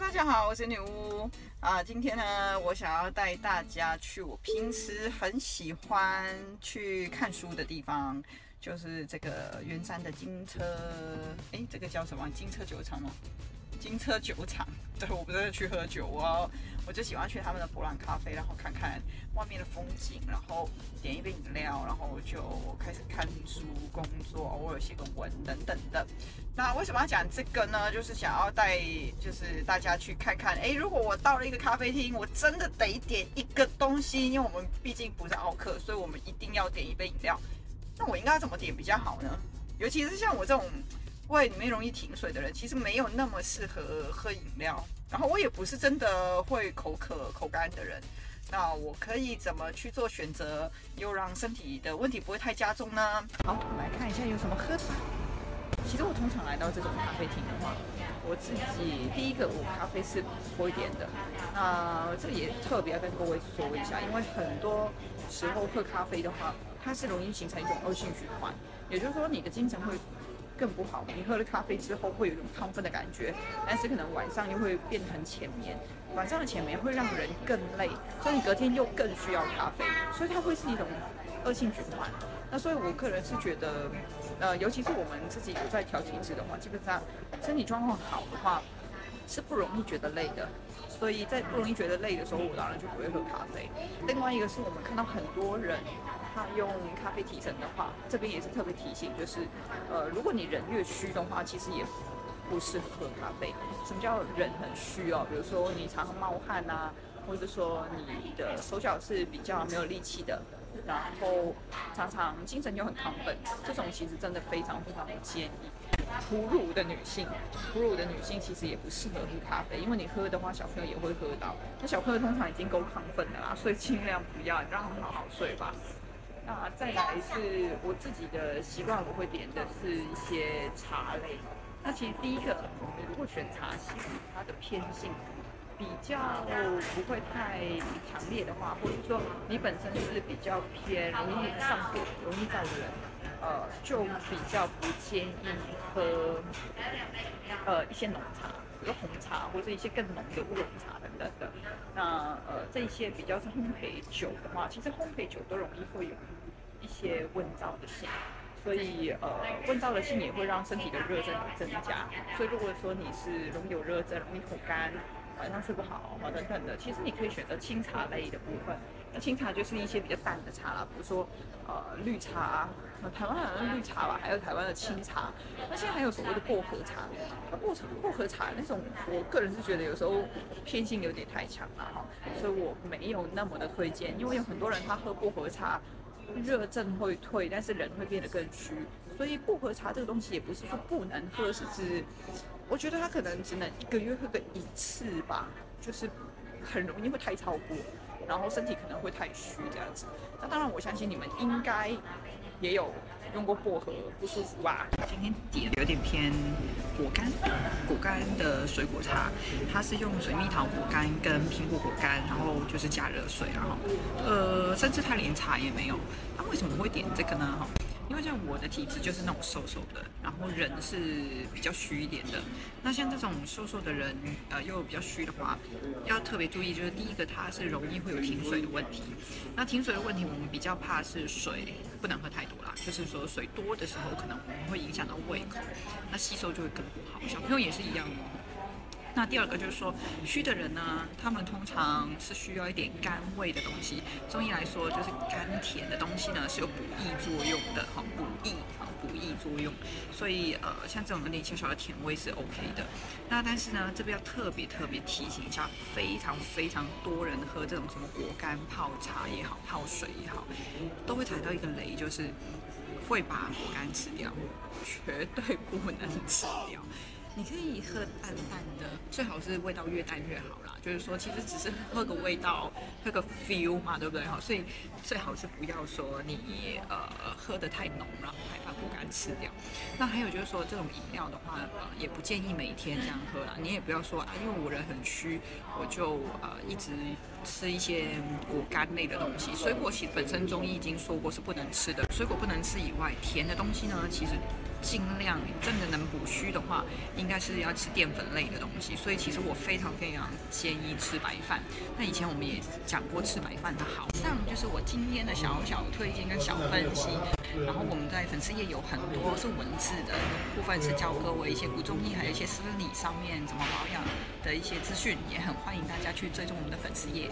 大家好，我是女巫啊。今天呢，我想要带大家去我平时很喜欢去看书的地方，就是这个圆山的金车。诶，这个叫什么？金车酒厂吗？金车酒厂，我不是去喝酒哦，我就喜欢去他们的伯朗咖啡，然后看看外面的风景，然后点一杯饮料，然后就开始看书、工作，偶尔写个文等等的。那为什么要讲这个呢？就是想要带，就是大家去看看，诶，如果我到了一个咖啡厅，我真的得点一个东西，因为我们毕竟不是奥客，所以我们一定要点一杯饮料。那我应该怎么点比较好呢？尤其是像我这种。胃里面容易停水的人，其实没有那么适合喝饮料。然后我也不是真的会口渴、口干的人。那我可以怎么去做选择，又让身体的问题不会太加重呢？好，我们来看一下有什么喝法。其实我通常来到这种咖啡厅的话，我自己第一个我咖啡是不会点的。那这也特别要跟各位说一下，因为很多时候喝咖啡的话，它是容易形成一种恶性循环，也就是说你的精神会。更不好，你喝了咖啡之后会有一种亢奋的感觉，但是可能晚上又会变成浅眠，晚上的浅眠会让人更累，所以你隔天又更需要咖啡，所以它会是一种恶性循环。那所以我个人是觉得，呃，尤其是我们自己有在调体质的话，基本上身体状况好的话，是不容易觉得累的。所以在不容易觉得累的时候，我当然就不会喝咖啡。另外一个是我们看到很多人。他用咖啡提神的话，这边也是特别提醒，就是，呃，如果你人越虚的话，其实也不适合喝咖啡。什么叫人很虚哦？比如说你常常冒汗啊，或者说你的手脚是比较没有力气的，然后常常精神又很亢奋，这种其实真的非常非常不建议。哺乳的女性，哺乳的女性其实也不适合喝咖啡，因为你喝的话，小朋友也会喝到。那小朋友通常已经够亢奋的啦，所以尽量不要，让他们好好睡吧。那再来是我自己的习惯，我会点的是一些茶类。那其实第一个，我们如果选茶型，它的偏性比较不会太强烈的话，或者说你本身是比较偏容易上火、容易燥的人，呃，就比较不建议喝呃一些浓茶。比如红茶或者一些更浓的乌龙茶等等的，那呃这些比较是烘焙酒的话，其实烘焙酒都容易会有一些温燥的性，所以呃温燥的性也会让身体的热症增加。所以如果说你是容易有热症、容易口干、晚上睡不好啊等等的，其实你可以选择清茶类的部分。那清茶就是一些比较淡的茶啦，比如说呃绿茶，台湾好像绿茶吧，还有台湾的清茶。那现在还有所谓的薄荷茶，那薄荷薄荷茶那种，我个人是觉得有时候偏性有点太强了哈，所以我没有那么的推荐。因为有很多人他喝薄荷茶，热症会退，但是人会变得更虚。所以薄荷茶这个东西也不是说不能喝，是指我觉得它可能只能一个月喝个一次吧，就是很容易会太超过。然后身体可能会太虚这样子，那当然我相信你们应该也有用过薄荷不舒服吧？今天点有点偏果干，果干的水果茶，它是用水蜜桃果干跟苹果果干，然后就是加热水，然后呃，甚至它连茶也没有。那为什么会点这个呢？因为像我的体质就是那种瘦瘦的，然后人是比较虚一点的。那像这种瘦瘦的人，呃，又比较虚的话，要特别注意，就是第一个它是容易会有停水的问题。那停水的问题，我们比较怕是水不能喝太多啦，就是说水多的时候，可能我们会影响到胃口，那吸收就会更不好。小朋友也是一样哦。那第二个就是说，虚的人呢，他们通常是需要一点甘味的东西。中医来说，就是甘甜的东西呢是有补益作用的，哈，补益，哈，补益作用。所以呃，像这种有点小小的甜味是 OK 的。那但是呢，这边要特别特别提醒一下，非常非常多人喝这种什么果干泡茶也好，泡水也好，都会踩到一个雷，就是会把果干吃掉，绝对不能吃掉。你可以喝淡淡的，最好是味道越淡越好啦。就是说，其实只是喝个味道，喝个 feel 嘛，对不对？哈，所以最好是不要说你呃喝得太浓，然后还把果干吃掉。那还有就是说，这种饮料的话，呃，也不建议每天这样喝啦。你也不要说啊，因为我人很虚，我就呃一直吃一些果干类的东西。水果其实本身中医已经说过是不能吃的，水果不能吃以外，甜的东西呢，其实。尽量真的能补虚的话，应该是要吃淀粉类的东西。所以其实我非常非常建议吃白饭。那以前我们也讲过吃白饭的好。以上就是我今天的小小推荐跟小分析。然后我们在粉丝页有很多是文字的部分，是教各位一些古中医还有一些生理上面怎么保养的一些资讯，也很欢迎大家去追踪我们的粉丝页。